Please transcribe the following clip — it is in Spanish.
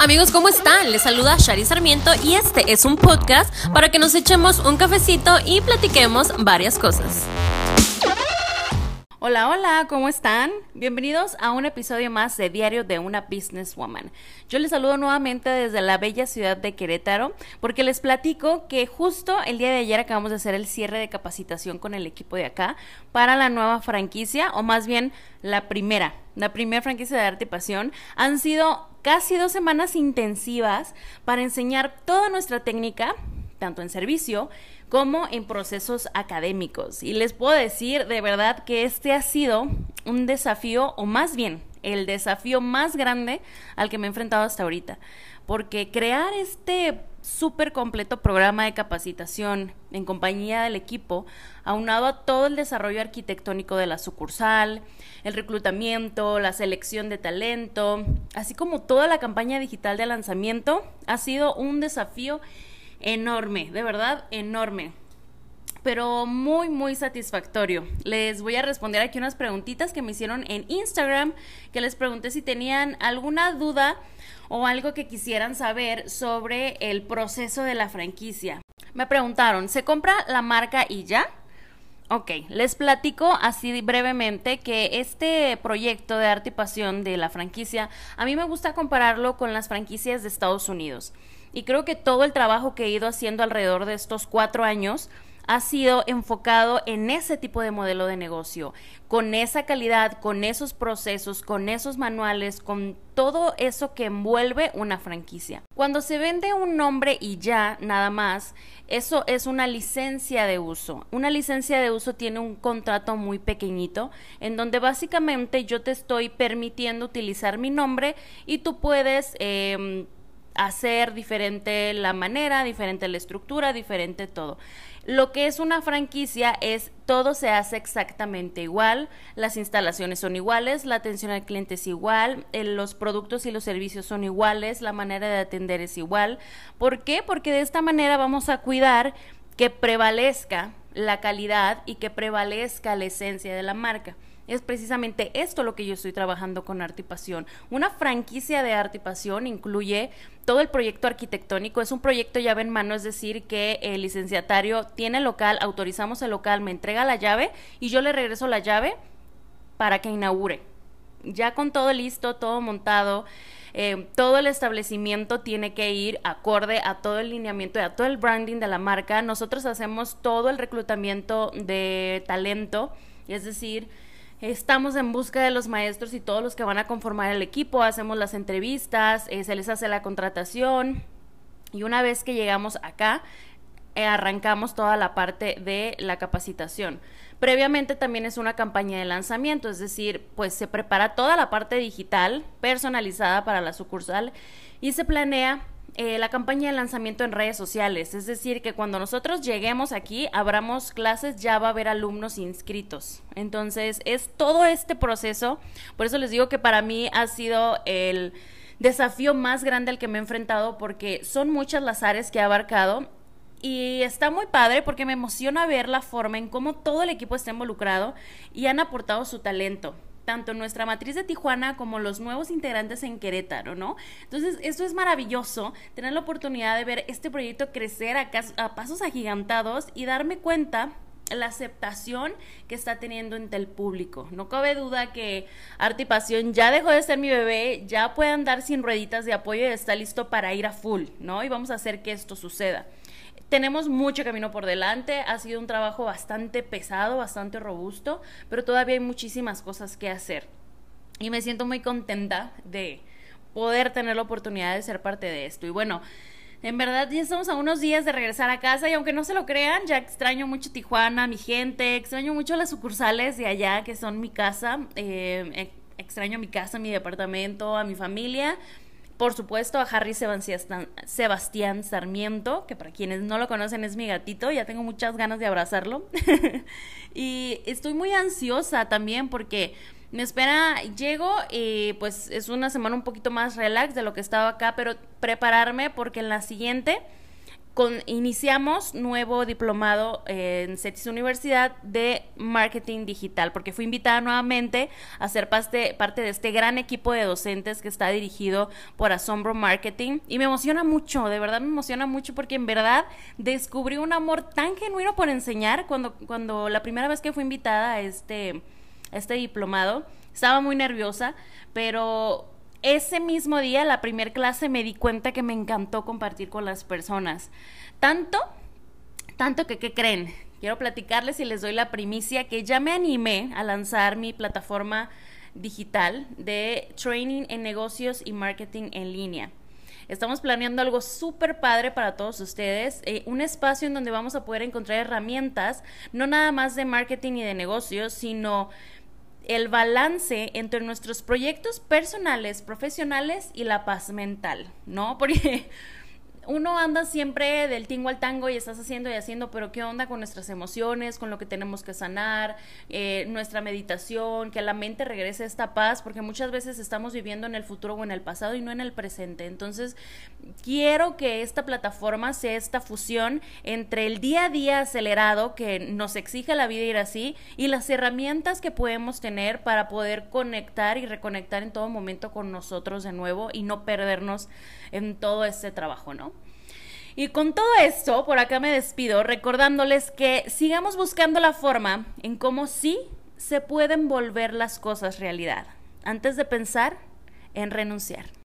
Amigos, ¿cómo están? Les saluda Shari Sarmiento y este es un podcast para que nos echemos un cafecito y platiquemos varias cosas. Hola, hola, ¿cómo están? Bienvenidos a un episodio más de Diario de una Businesswoman. Yo les saludo nuevamente desde la bella ciudad de Querétaro porque les platico que justo el día de ayer acabamos de hacer el cierre de capacitación con el equipo de acá para la nueva franquicia o más bien la primera, la primera franquicia de arte y pasión. Han sido casi dos semanas intensivas para enseñar toda nuestra técnica, tanto en servicio, como en procesos académicos. Y les puedo decir de verdad que este ha sido un desafío, o más bien el desafío más grande al que me he enfrentado hasta ahorita. Porque crear este súper completo programa de capacitación en compañía del equipo, aunado a todo el desarrollo arquitectónico de la sucursal, el reclutamiento, la selección de talento, así como toda la campaña digital de lanzamiento, ha sido un desafío enorme, de verdad enorme pero muy, muy satisfactorio. Les voy a responder aquí unas preguntitas que me hicieron en Instagram, que les pregunté si tenían alguna duda o algo que quisieran saber sobre el proceso de la franquicia. Me preguntaron, ¿se compra la marca y ya? Ok, les platico así brevemente que este proyecto de arte y pasión de la franquicia, a mí me gusta compararlo con las franquicias de Estados Unidos. Y creo que todo el trabajo que he ido haciendo alrededor de estos cuatro años ha sido enfocado en ese tipo de modelo de negocio, con esa calidad, con esos procesos, con esos manuales, con todo eso que envuelve una franquicia. Cuando se vende un nombre y ya, nada más, eso es una licencia de uso. Una licencia de uso tiene un contrato muy pequeñito en donde básicamente yo te estoy permitiendo utilizar mi nombre y tú puedes... Eh, hacer diferente la manera, diferente la estructura, diferente todo. Lo que es una franquicia es todo se hace exactamente igual, las instalaciones son iguales, la atención al cliente es igual, eh, los productos y los servicios son iguales, la manera de atender es igual. ¿Por qué? Porque de esta manera vamos a cuidar que prevalezca la calidad y que prevalezca la esencia de la marca. Es precisamente esto lo que yo estoy trabajando con Arte y Pasión. Una franquicia de Arte y Pasión incluye todo el proyecto arquitectónico. Es un proyecto llave en mano, es decir, que el licenciatario tiene local, autorizamos el local, me entrega la llave y yo le regreso la llave para que inaugure. Ya con todo listo, todo montado. Eh, todo el establecimiento tiene que ir acorde a todo el lineamiento y a todo el branding de la marca. Nosotros hacemos todo el reclutamiento de talento, es decir, Estamos en busca de los maestros y todos los que van a conformar el equipo, hacemos las entrevistas, eh, se les hace la contratación y una vez que llegamos acá, eh, arrancamos toda la parte de la capacitación. Previamente también es una campaña de lanzamiento, es decir, pues se prepara toda la parte digital personalizada para la sucursal y se planea eh, la campaña de lanzamiento en redes sociales. Es decir, que cuando nosotros lleguemos aquí, abramos clases, ya va a haber alumnos inscritos. Entonces, es todo este proceso. Por eso les digo que para mí ha sido el desafío más grande al que me he enfrentado porque son muchas las áreas que he abarcado y está muy padre porque me emociona ver la forma en cómo todo el equipo está involucrado y han aportado su talento tanto nuestra matriz de Tijuana como los nuevos integrantes en Querétaro, ¿no? Entonces, esto es maravilloso, tener la oportunidad de ver este proyecto crecer a, pasos agigantados y darme cuenta la aceptación que está teniendo entre el público. No cabe duda que Arte y Pasión ya dejó de ser mi bebé, ya puede andar sin rueditas de apoyo y está listo para ir a full, ¿no? Y vamos a hacer que esto suceda. Tenemos mucho camino por delante, ha sido un trabajo bastante pesado, bastante robusto, pero todavía hay muchísimas cosas que hacer. Y me siento muy contenta de poder tener la oportunidad de ser parte de esto. Y bueno, en verdad ya estamos a unos días de regresar a casa y aunque no se lo crean, ya extraño mucho Tijuana, mi gente, extraño mucho las sucursales de allá que son mi casa, eh, extraño mi casa, mi departamento, a mi familia por supuesto, a Harry Sebastián Sarmiento, que para quienes no lo conocen es mi gatito, ya tengo muchas ganas de abrazarlo. y estoy muy ansiosa también porque me espera, llego y pues es una semana un poquito más relax de lo que estaba acá, pero prepararme porque en la siguiente iniciamos nuevo diplomado en CETIS Universidad de Marketing Digital, porque fui invitada nuevamente a ser parte, parte de este gran equipo de docentes que está dirigido por Asombro Marketing. Y me emociona mucho, de verdad me emociona mucho, porque en verdad descubrí un amor tan genuino por enseñar cuando, cuando la primera vez que fui invitada a este, a este diplomado. Estaba muy nerviosa, pero ese mismo día, la primera clase, me di cuenta que me encantó compartir con las personas. Tanto, tanto que, ¿qué creen? Quiero platicarles y les doy la primicia que ya me animé a lanzar mi plataforma digital de training en negocios y marketing en línea. Estamos planeando algo súper padre para todos ustedes, eh, un espacio en donde vamos a poder encontrar herramientas, no nada más de marketing y de negocios, sino el balance entre nuestros proyectos personales, profesionales y la paz mental, ¿no? Porque uno anda siempre del tingo al tango y estás haciendo y haciendo, pero ¿qué onda con nuestras emociones, con lo que tenemos que sanar, eh, nuestra meditación, que a la mente regrese esta paz? Porque muchas veces estamos viviendo en el futuro o en el pasado y no en el presente. Entonces, quiero que esta plataforma sea esta fusión entre el día a día acelerado que nos exige la vida ir así y las herramientas que podemos tener para poder conectar y reconectar en todo momento con nosotros de nuevo y no perdernos en todo este trabajo, ¿no? Y con todo esto, por acá me despido recordándoles que sigamos buscando la forma en cómo sí se pueden volver las cosas realidad, antes de pensar en renunciar.